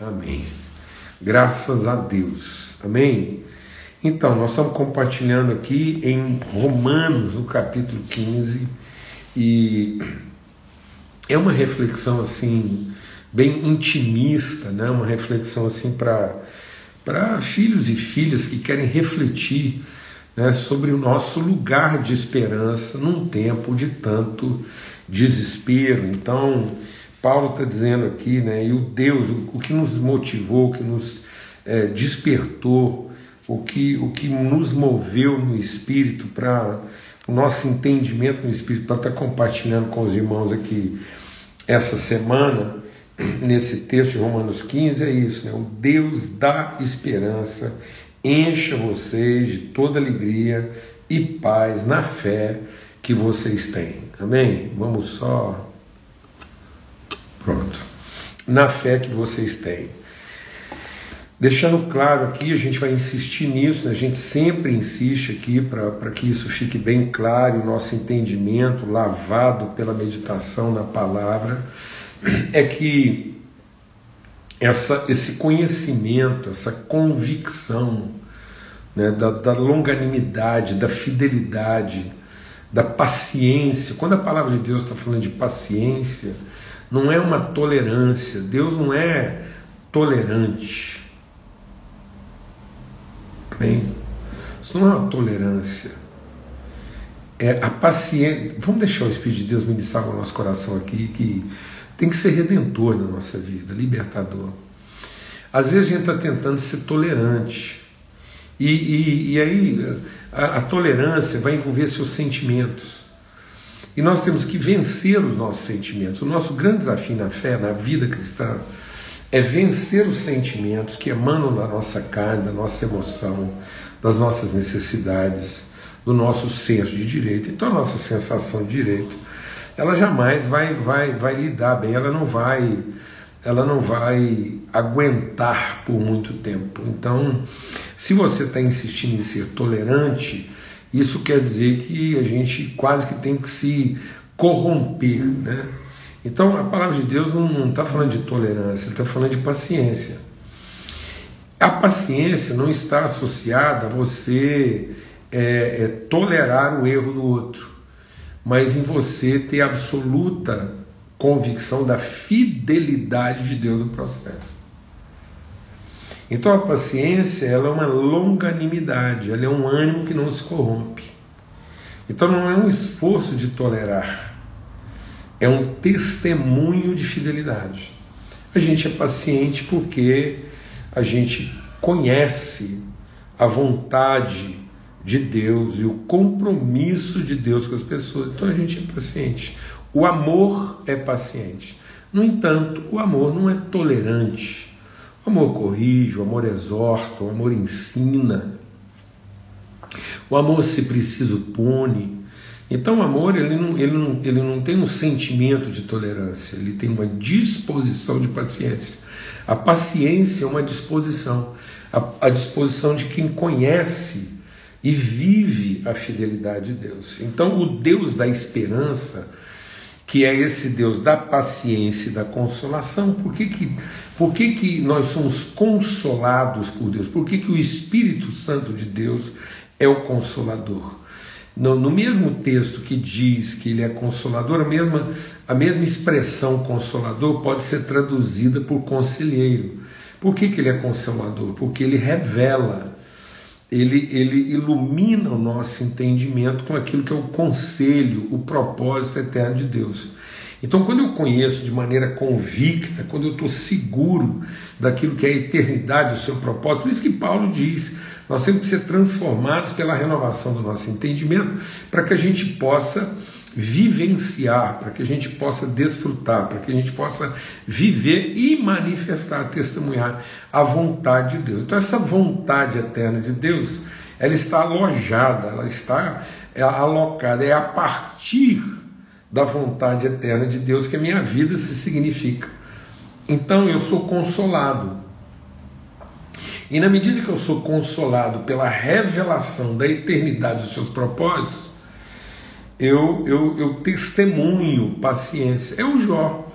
Amém. Graças a Deus. Amém. Então, nós estamos compartilhando aqui em Romanos, no capítulo 15, e é uma reflexão assim bem intimista, né? Uma reflexão assim para para filhos e filhas que querem refletir né, sobre o nosso lugar de esperança num tempo de tanto desespero. Então, Paulo está dizendo aqui, né, e o Deus, o, que nos motivou, o que nos é, despertou, o que, o que nos moveu no Espírito para o nosso entendimento no Espírito, para estar tá compartilhando com os irmãos aqui essa semana, nesse texto de Romanos 15, é isso, né, o Deus da esperança encha vocês de toda alegria e paz na fé que vocês têm. Amém? Vamos só. Pronto. Na fé que vocês têm. Deixando claro aqui, a gente vai insistir nisso, né? a gente sempre insiste aqui para que isso fique bem claro, o nosso entendimento, lavado pela meditação na palavra, é que essa, esse conhecimento, essa convicção né, da, da longanimidade, da fidelidade, da paciência. Quando a palavra de Deus está falando de paciência, não é uma tolerância. Deus não é tolerante. Amém? Isso não é uma tolerância. É a paciência. Vamos deixar o Espírito de Deus ministrar no nosso coração aqui, que tem que ser redentor na nossa vida, libertador. Às vezes a gente está tentando ser tolerante. E, e, e aí a, a tolerância vai envolver seus sentimentos. E nós temos que vencer os nossos sentimentos. O nosso grande desafio na fé, na vida cristã, é vencer os sentimentos que emanam da nossa carne, da nossa emoção, das nossas necessidades, do nosso senso de direito. Então, a nossa sensação de direito ela jamais vai, vai, vai lidar bem, ela não vai, ela não vai aguentar por muito tempo. Então, se você está insistindo em ser tolerante, isso quer dizer que a gente quase que tem que se corromper, né? Então, a palavra de Deus não está falando de tolerância, está falando de paciência. A paciência não está associada a você é, é, tolerar o erro do outro mas em você ter absoluta convicção da fidelidade de Deus no processo. Então a paciência ela é uma longanimidade, ela é um ânimo que não se corrompe. Então não é um esforço de tolerar, é um testemunho de fidelidade. A gente é paciente porque a gente conhece a vontade de Deus e o compromisso de Deus com as pessoas. Então a gente é paciente. O amor é paciente. No entanto, o amor não é tolerante. O amor corrige, o amor exorta, o amor ensina. O amor, se preciso, pune. Então, o amor ele não, ele, não, ele não tem um sentimento de tolerância, ele tem uma disposição de paciência. A paciência é uma disposição, a, a disposição de quem conhece e vive a fidelidade de Deus. Então, o Deus da esperança, que é esse Deus da paciência e da consolação, por que, que, por que, que nós somos consolados por Deus? Por que, que o Espírito Santo de Deus é o consolador? No, no, mesmo texto que diz que ele é consolador, a mesma, a mesma expressão consolador pode ser traduzida por conselheiro. Por que, que ele é consolador? Porque ele revela ele, ele ilumina o nosso entendimento com aquilo que é o conselho, o propósito eterno de Deus. Então, quando eu conheço de maneira convicta, quando eu estou seguro daquilo que é a eternidade, o seu propósito, por isso que Paulo diz: nós temos que ser transformados pela renovação do nosso entendimento, para que a gente possa vivenciar, para que a gente possa desfrutar, para que a gente possa viver e manifestar, testemunhar a vontade de Deus. Então, essa vontade eterna de Deus, ela está alojada, ela está é, alocada, é a partir da vontade eterna de Deus que a minha vida se significa. Então, eu sou consolado. E na medida que eu sou consolado pela revelação da eternidade dos seus propósitos, eu, eu, eu testemunho paciência. É o Jó.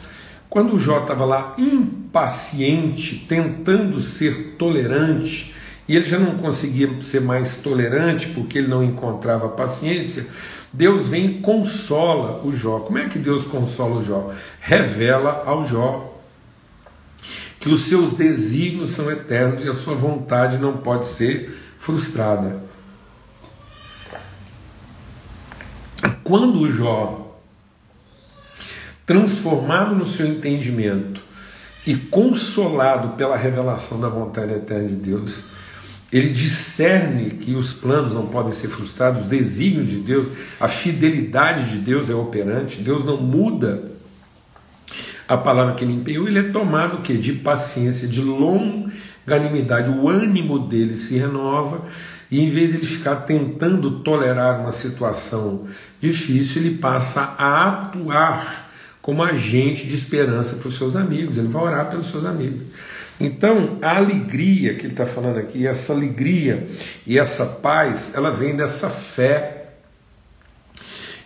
Quando o Jó estava lá impaciente, tentando ser tolerante, e ele já não conseguia ser mais tolerante porque ele não encontrava paciência, Deus vem e consola o Jó. Como é que Deus consola o Jó? Revela ao Jó que os seus desígnios são eternos e a sua vontade não pode ser frustrada. Quando o Jó, transformado no seu entendimento e consolado pela revelação da vontade eterna de Deus, ele discerne que os planos não podem ser frustrados, os desígnios de Deus, a fidelidade de Deus é operante, Deus não muda a palavra que ele empenhou, ele é tomado o quê? de paciência, de longanimidade, o ânimo dele se renova, e em vez de ele ficar tentando tolerar uma situação difícil, ele passa a atuar como agente de esperança para os seus amigos, ele vai orar pelos seus amigos. Então, a alegria que ele está falando aqui, essa alegria e essa paz, ela vem dessa fé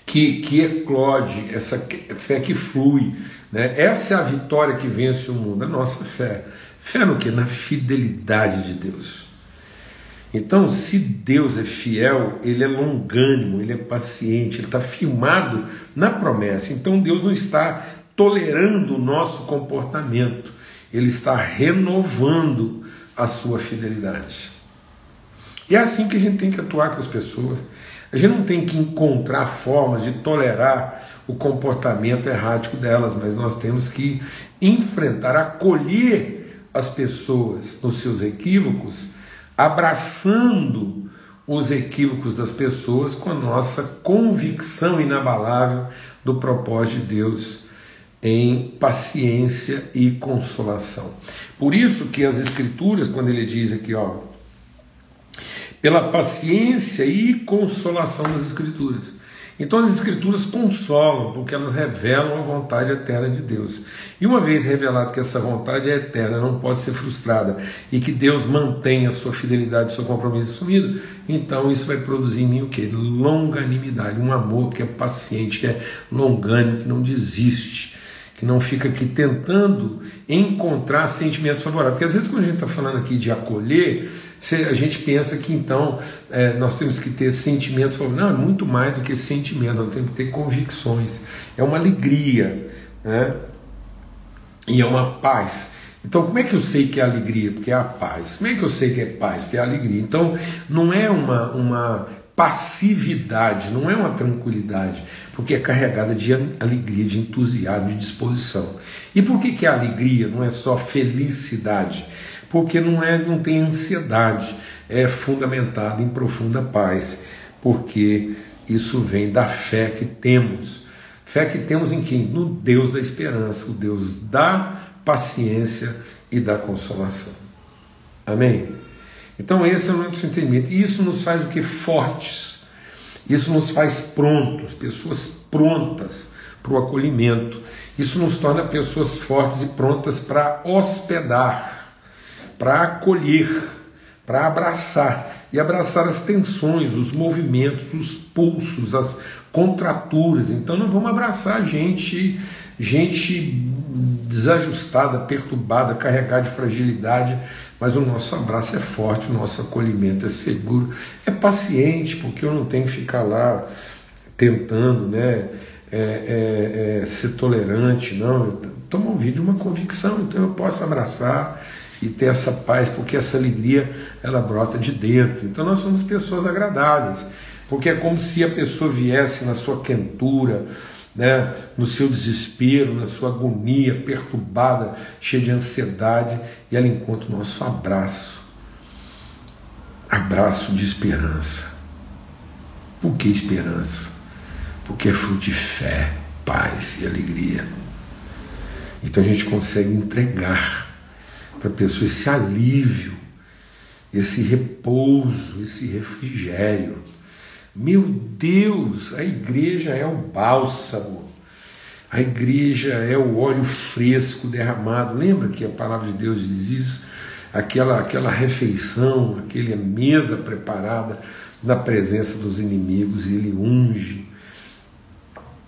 que, que eclode, essa fé que flui. Né? Essa é a vitória que vence o mundo, a nossa fé. Fé no que? Na fidelidade de Deus. Então, se Deus é fiel, ele é longânimo, ele é paciente, ele está firmado na promessa. Então, Deus não está tolerando o nosso comportamento ele está renovando a sua fidelidade. E é assim que a gente tem que atuar com as pessoas. A gente não tem que encontrar formas de tolerar o comportamento errático delas, mas nós temos que enfrentar, acolher as pessoas nos seus equívocos, abraçando os equívocos das pessoas com a nossa convicção inabalável do propósito de Deus em paciência e consolação. Por isso que as escrituras, quando ele diz aqui, ó, pela paciência e consolação das escrituras. Então as escrituras consolam, porque elas revelam a vontade eterna de Deus. E uma vez revelado que essa vontade é eterna, não pode ser frustrada, e que Deus mantém a sua fidelidade, seu compromisso assumido, então isso vai produzir em mim o que? Longanimidade, um amor que é paciente, que é longânimo, que não desiste que não fica aqui tentando encontrar sentimentos favoráveis. Porque às vezes, quando a gente está falando aqui de acolher, a gente pensa que então é, nós temos que ter sentimentos favoráveis. Não, é muito mais do que sentimento, nós temos que ter convicções. É uma alegria, né? E é uma paz. Então, como é que eu sei que é alegria? Porque é a paz. Como é que eu sei que é paz? Porque é alegria. Então, não é uma, uma passividade, não é uma tranquilidade, porque é carregada de alegria, de entusiasmo, de disposição. E por que, que é alegria? Não é só felicidade, porque não, é, não tem ansiedade, é fundamentada em profunda paz, porque isso vem da fé que temos. Fé que temos em quem? No Deus da esperança, o Deus da paciência e da consolação. Amém? Então, esse é o nosso entendimento. E isso nos faz o que? Fortes. Isso nos faz prontos, pessoas prontas para o acolhimento. Isso nos torna pessoas fortes e prontas para hospedar, para acolher, para abraçar. E abraçar as tensões, os movimentos, os pulsos, as contraturas. Então, não vamos abraçar gente, gente desajustada, perturbada, carregada de fragilidade, mas o nosso abraço é forte, o nosso acolhimento é seguro, é paciente, porque eu não tenho que ficar lá tentando né, é, é, é, ser tolerante, não. Estou movido de uma convicção, então eu posso abraçar e ter essa paz, porque essa alegria ela brota de dentro. Então nós somos pessoas agradáveis, porque é como se a pessoa viesse na sua quentura, né, no seu desespero, na sua agonia perturbada, cheia de ansiedade, e ela encontra o nosso abraço abraço de esperança. Por que esperança? Porque é fruto de fé, paz e alegria. Então a gente consegue entregar para a pessoa esse alívio, esse repouso, esse refrigério meu Deus, a igreja é o bálsamo, a igreja é o óleo fresco derramado. Lembra que a palavra de Deus diz isso? Aquela, aquela refeição, aquela mesa preparada na presença dos inimigos, e ele unge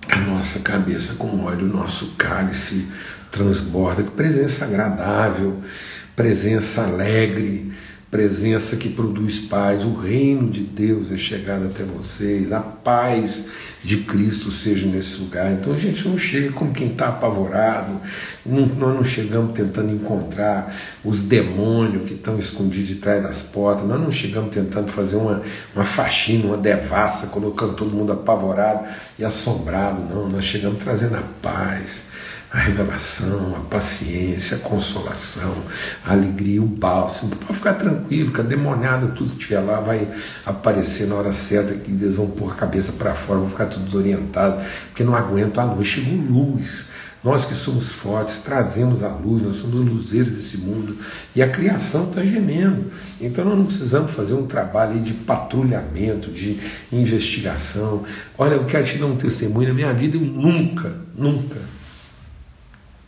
a nossa cabeça com óleo, o nosso cálice transborda, que presença agradável, presença alegre, presença que produz paz. O reino de Deus é chegado até vocês, a paz de Cristo seja nesse lugar. Então a gente não chega como quem está apavorado, não, nós não chegamos tentando encontrar os demônios que estão escondidos de trás das portas, nós não chegamos tentando fazer uma, uma faxina, uma devassa, colocando todo mundo apavorado e assombrado, não, nós chegamos trazendo a paz a revelação, a paciência, a consolação, a alegria, o bálsamo. Pode ficar tranquilo, que a demoniada, tudo que tiver lá, vai aparecer na hora certa, que eles vão pôr a cabeça para fora, vão ficar tudo desorientado, porque não aguentam a luz. Chegou luz. Nós que somos fortes, trazemos a luz, nós somos luzeiros desse mundo e a criação está gemendo. Então nós não precisamos fazer um trabalho de patrulhamento, de investigação. Olha, eu quero te dar um testemunho na minha vida, eu nunca, nunca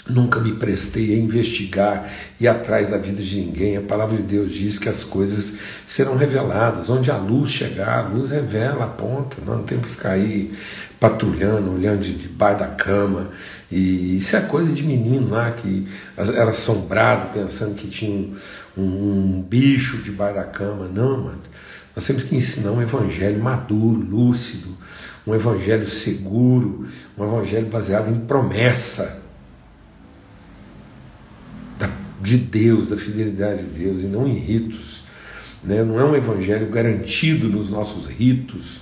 Nunca me prestei a investigar e atrás da vida de ninguém. A palavra de Deus diz que as coisas serão reveladas. Onde a luz chegar, a luz revela, aponta. Não temos que ficar aí patrulhando, olhando de debaixo da cama. E isso é coisa de menino lá que era assombrado, pensando que tinha um, um, um bicho debaixo da cama. Não, mano. Nós temos que ensinar um evangelho maduro, lúcido, um evangelho seguro, um evangelho baseado em promessa de Deus, da fidelidade de Deus, e não em ritos. Né? Não é um evangelho garantido nos nossos ritos,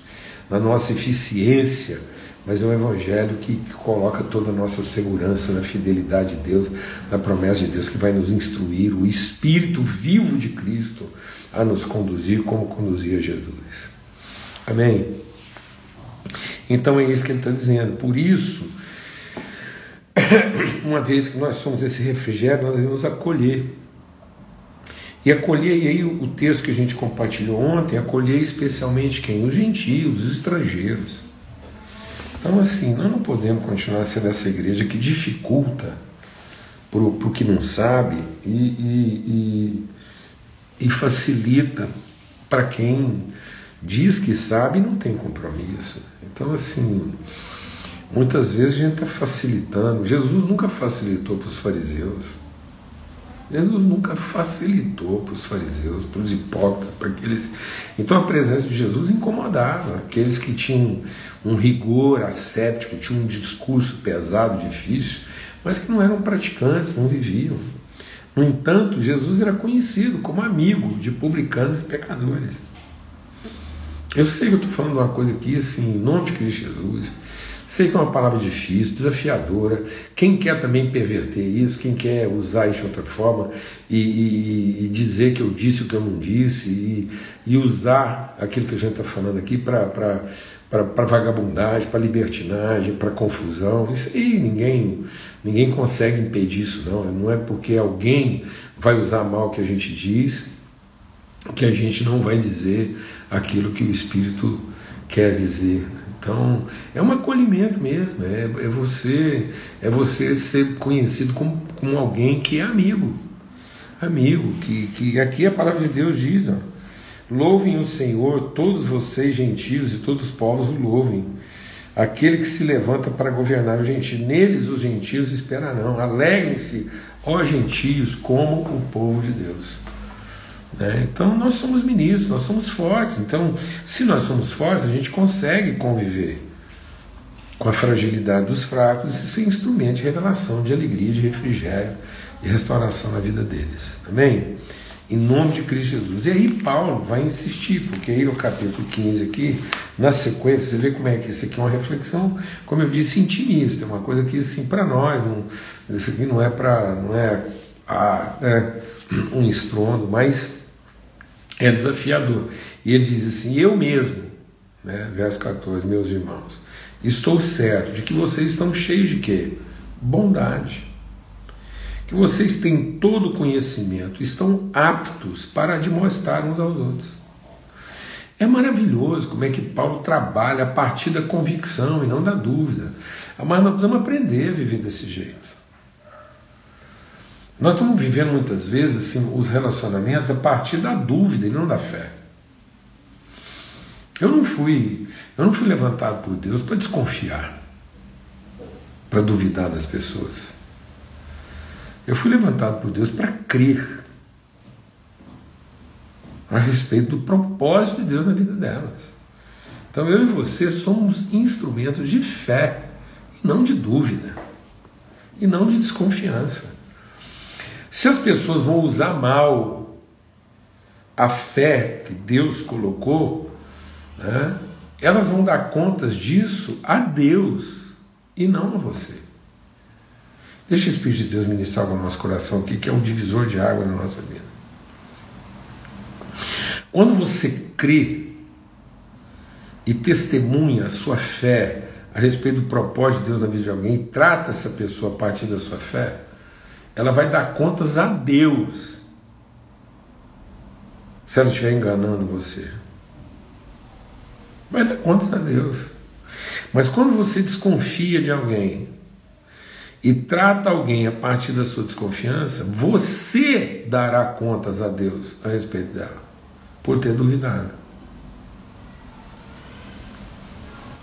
na nossa eficiência, mas é um evangelho que, que, coloca toda a nossa segurança na fidelidade de Deus, na promessa de Deus que vai nos instruir, o Espírito vivo de Cristo a nos conduzir como conduzia Jesus. Amém? Então é isso que ele está dizendo. Por isso, uma vez que nós somos esse refrigério, nós devemos acolher. E acolher, e aí o texto que a gente compartilhou ontem, acolher especialmente quem? Os gentios, os estrangeiros. Então, assim, nós não podemos continuar sendo essa igreja que dificulta para o que não sabe e, e, e, e facilita para quem diz que sabe e não tem compromisso. Então, assim, Muitas vezes a gente está facilitando. Jesus nunca facilitou para os fariseus. Jesus nunca facilitou para os fariseus, para os hipócritas, para aqueles. Então a presença de Jesus incomodava aqueles que tinham um rigor asséptico, tinham um discurso pesado, difícil, mas que não eram praticantes, não viviam. No entanto, Jesus era conhecido como amigo de publicanos e pecadores. Eu sei que eu estou falando uma coisa aqui, assim, em nome de Cristo Jesus. Sei que é uma palavra difícil, desafiadora. Quem quer também perverter isso, quem quer usar isso de outra forma e, e, e dizer que eu disse o que eu não disse e, e usar aquilo que a gente está falando aqui para vagabundagem, para libertinagem, para confusão. Isso aí ninguém, ninguém consegue impedir isso, não. Não é porque alguém vai usar mal o que a gente diz que a gente não vai dizer aquilo que o Espírito quer dizer. Então, é um acolhimento mesmo, é, é, você é você ser conhecido como, como alguém que é amigo. Amigo, que, que aqui a palavra de Deus diz, ó, louvem o Senhor, todos vocês gentios e todos os povos o louvem. Aquele que se levanta para governar os gentios, neles os gentios esperarão. Alegrem-se, ó gentios, como o povo de Deus. Né? Então nós somos ministros, nós somos fortes. Então, se nós somos fortes, a gente consegue conviver com a fragilidade dos fracos e ser instrumento de revelação, de alegria, de refrigério, de restauração na vida deles. Amém? Em nome de Cristo Jesus. E aí Paulo vai insistir, porque aí no capítulo 15 aqui, na sequência, você vê como é que isso aqui é uma reflexão, como eu disse, intimista, é uma coisa que assim para nós, não, isso aqui não é para não é, é um estrondo, mas é desafiador. E ele diz assim: Eu mesmo, né, verso 14, meus irmãos, estou certo de que vocês estão cheios de quê? Bondade. Que vocês têm todo o conhecimento, estão aptos para demonstrar uns aos outros. É maravilhoso como é que Paulo trabalha a partir da convicção e não da dúvida. Mas nós precisamos aprender a viver desse jeito. Nós estamos vivendo muitas vezes assim, os relacionamentos a partir da dúvida e não da fé. Eu não fui, eu não fui levantado por Deus para desconfiar, para duvidar das pessoas. Eu fui levantado por Deus para crer a respeito do propósito de Deus na vida delas. Então eu e você somos instrumentos de fé e não de dúvida e não de desconfiança. Se as pessoas vão usar mal a fé que Deus colocou, né, elas vão dar contas disso a Deus e não a você. Deixa o Espírito de Deus ministrar no nosso coração aqui, que é um divisor de água na nossa vida. Quando você crê e testemunha a sua fé a respeito do propósito de Deus na vida de alguém e trata essa pessoa a partir da sua fé, ela vai dar contas a Deus se ela estiver enganando você. Vai dar contas a Deus. Mas quando você desconfia de alguém e trata alguém a partir da sua desconfiança, você dará contas a Deus a respeito dela, por ter duvidado.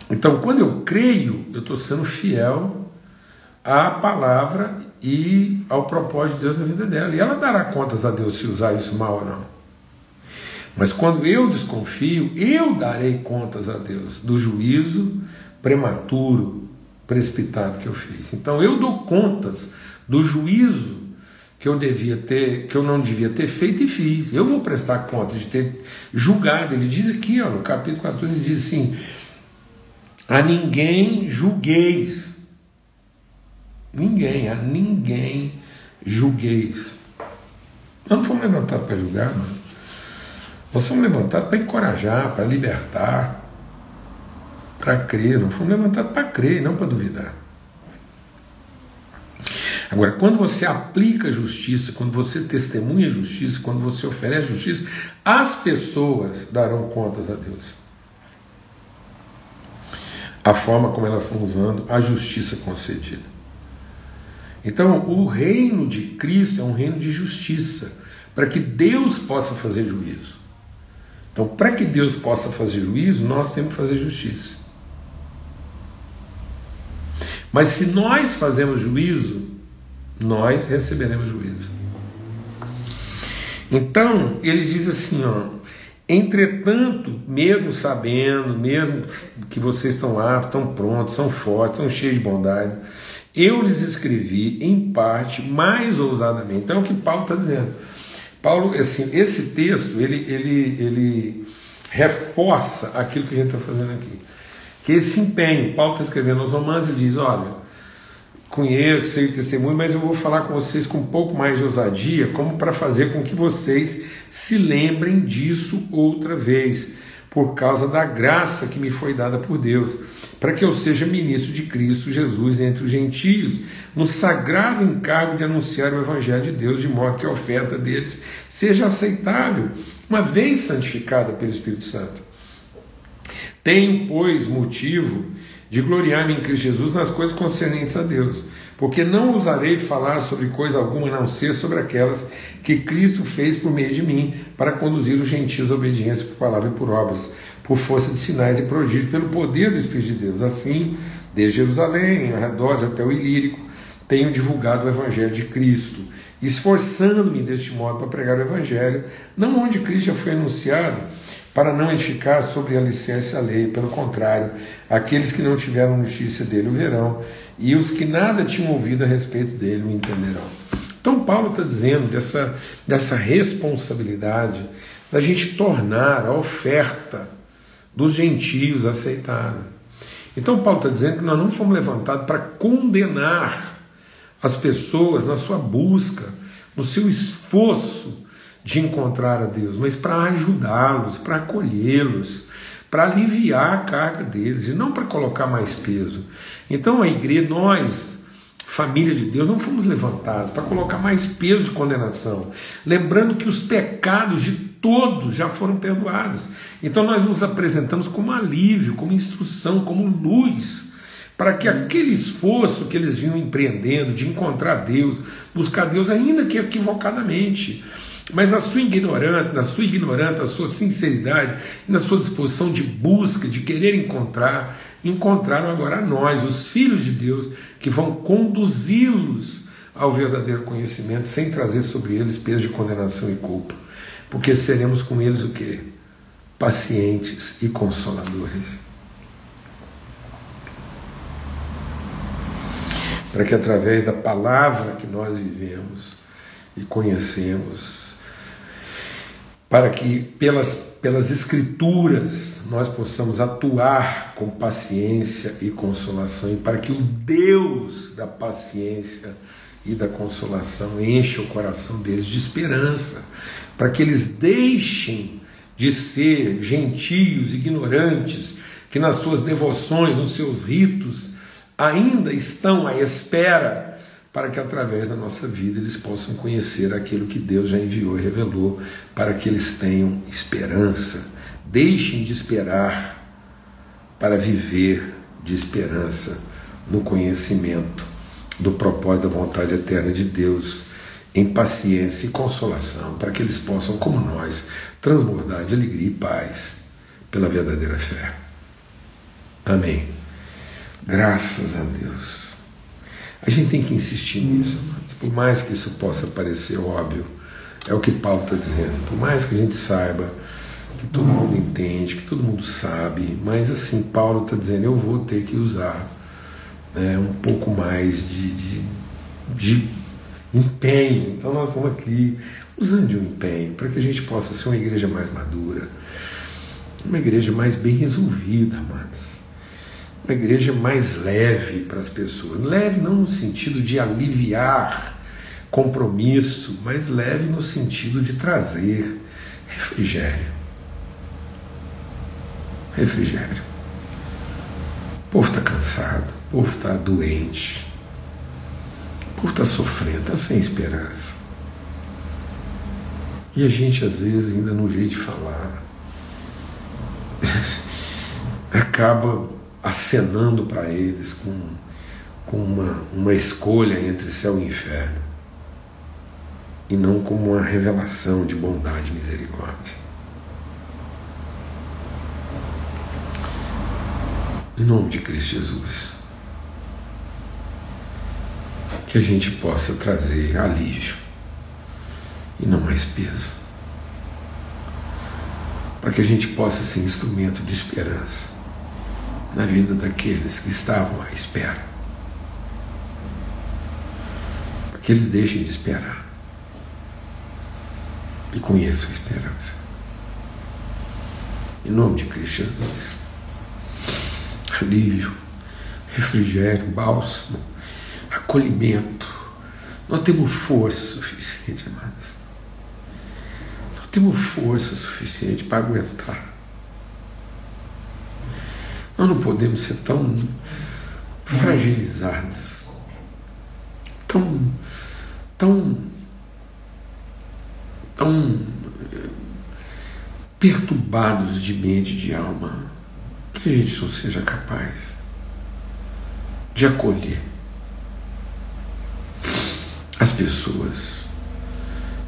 Então, quando eu creio, eu estou sendo fiel à palavra e ao propósito de Deus na vida dela. E ela dará contas a Deus se usar isso mal ou não. Mas quando eu desconfio, eu darei contas a Deus do juízo prematuro, precipitado que eu fiz. Então eu dou contas do juízo que eu devia ter, que eu não devia ter feito e fiz. Eu vou prestar contas de ter julgado. Ele diz aqui, ó, no capítulo 14, diz assim: a ninguém julgueis. Ninguém, a ninguém julgueis. Eu não fomos levantados para julgar, não. Nós fomos levantados para encorajar, para libertar, para crer. Não fomos levantados para crer, não para duvidar. Agora, quando você aplica justiça, quando você testemunha justiça, quando você oferece justiça, as pessoas darão contas a Deus a forma como elas estão usando a justiça concedida. Então, o reino de Cristo é um reino de justiça, para que Deus possa fazer juízo. Então, para que Deus possa fazer juízo, nós temos que fazer justiça. Mas se nós fazemos juízo, nós receberemos juízo. Então, ele diz assim, ó, Entretanto, mesmo sabendo, mesmo que vocês estão aptos, estão prontos, são fortes, são cheios de bondade, eu lhes escrevi em parte mais ousadamente. Então é o que Paulo está dizendo. Paulo, assim, esse texto ele, ele, ele reforça aquilo que a gente está fazendo aqui. Que esse empenho, Paulo está escrevendo aos Romanos, ele diz: olha, conheço, sei o testemunho, mas eu vou falar com vocês com um pouco mais de ousadia, como para fazer com que vocês se lembrem disso outra vez, por causa da graça que me foi dada por Deus, para que eu seja ministro de Cristo Jesus entre os gentios, no sagrado encargo de anunciar o Evangelho de Deus, de modo que a oferta deles seja aceitável, uma vez santificada pelo Espírito Santo. Tenho, pois, motivo de gloriar-me em Cristo Jesus nas coisas concernentes a Deus, porque não ousarei falar sobre coisa alguma não ser sobre aquelas que Cristo fez por meio de mim para conduzir os gentios à obediência por palavra e por obras, por força de sinais e prodígios, pelo poder do Espírito de Deus. Assim, desde Jerusalém, arredores até o Ilírico, tenho divulgado o Evangelho de Cristo, esforçando-me deste modo para pregar o Evangelho, não onde Cristo já foi anunciado, para não edificar sobre alicerce a lei, pelo contrário, aqueles que não tiveram notícia dele o verão, e os que nada tinham ouvido a respeito dele o entenderão. Então, Paulo está dizendo dessa, dessa responsabilidade da gente tornar a oferta dos gentios aceitável. Então, Paulo está dizendo que nós não fomos levantados para condenar as pessoas na sua busca, no seu esforço de encontrar a Deus, mas para ajudá-los, para acolhê-los, para aliviar a carga deles e não para colocar mais peso. Então a igreja, nós, família de Deus, não fomos levantados para colocar mais peso de condenação, lembrando que os pecados de todos já foram perdoados. Então nós nos apresentamos como alívio, como instrução, como luz para que aquele esforço que eles vinham empreendendo de encontrar Deus, buscar Deus, ainda que equivocadamente, mas na sua ignorância, na sua ignorância, na sua sinceridade, na sua disposição de busca, de querer encontrar, encontraram agora nós, os filhos de Deus, que vão conduzi-los ao verdadeiro conhecimento, sem trazer sobre eles peso de condenação e culpa. Porque seremos com eles o quê? Pacientes e consoladores. Para que através da palavra que nós vivemos e conhecemos, para que pelas, pelas Escrituras nós possamos atuar com paciência e consolação, e para que o Deus da paciência e da consolação encha o coração deles de esperança, para que eles deixem de ser gentios, ignorantes, que nas suas devoções, nos seus ritos, ainda estão à espera para que através da nossa vida eles possam conhecer aquilo que Deus já enviou e revelou, para que eles tenham esperança. Deixem de esperar para viver de esperança no conhecimento do propósito da vontade eterna de Deus, em paciência e consolação, para que eles possam, como nós, transbordar de alegria e paz pela verdadeira fé. Amém. Graças a Deus. A gente tem que insistir nisso, por mais que isso possa parecer óbvio, é o que Paulo está dizendo. Por mais que a gente saiba, que todo mundo entende, que todo mundo sabe, mas assim, Paulo está dizendo: eu vou ter que usar né, um pouco mais de, de, de empenho. Então, nós estamos aqui usando de um empenho para que a gente possa ser uma igreja mais madura, uma igreja mais bem resolvida, amados uma igreja mais leve para as pessoas. Leve não no sentido de aliviar compromisso, mas leve no sentido de trazer refrigério. Refrigério. O povo está cansado, o povo está doente, o povo está sofrendo, está sem esperança. E a gente, às vezes, ainda no jeito de falar, acaba acenando para eles com, com uma, uma escolha entre céu e inferno, e não como uma revelação de bondade e misericórdia. Em nome de Cristo Jesus, que a gente possa trazer alívio e não mais peso, para que a gente possa ser instrumento de esperança na vida daqueles que estavam à espera. Que eles deixem de esperar e conheçam a esperança. Em nome de Cristo Jesus. Alívio, refrigério, bálsamo, acolhimento. Nós temos força suficiente, amados. Nós temos força suficiente para aguentar nós não podemos ser tão fragilizados, tão, tão, tão eh, perturbados de mente e de alma, que a gente não seja capaz de acolher as pessoas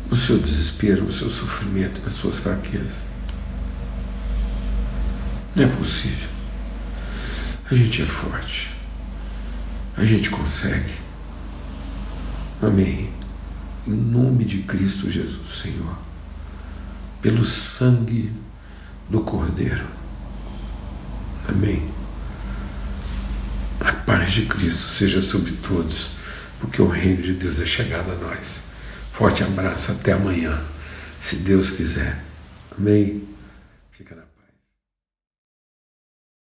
no seu desespero, no seu sofrimento, nas suas fraquezas. Não é possível. A gente é forte. A gente consegue. Amém. Em nome de Cristo Jesus, Senhor. Pelo sangue do Cordeiro. Amém. A paz de Cristo seja sobre todos, porque o reino de Deus é chegado a nós. Forte abraço, até amanhã, se Deus quiser. Amém.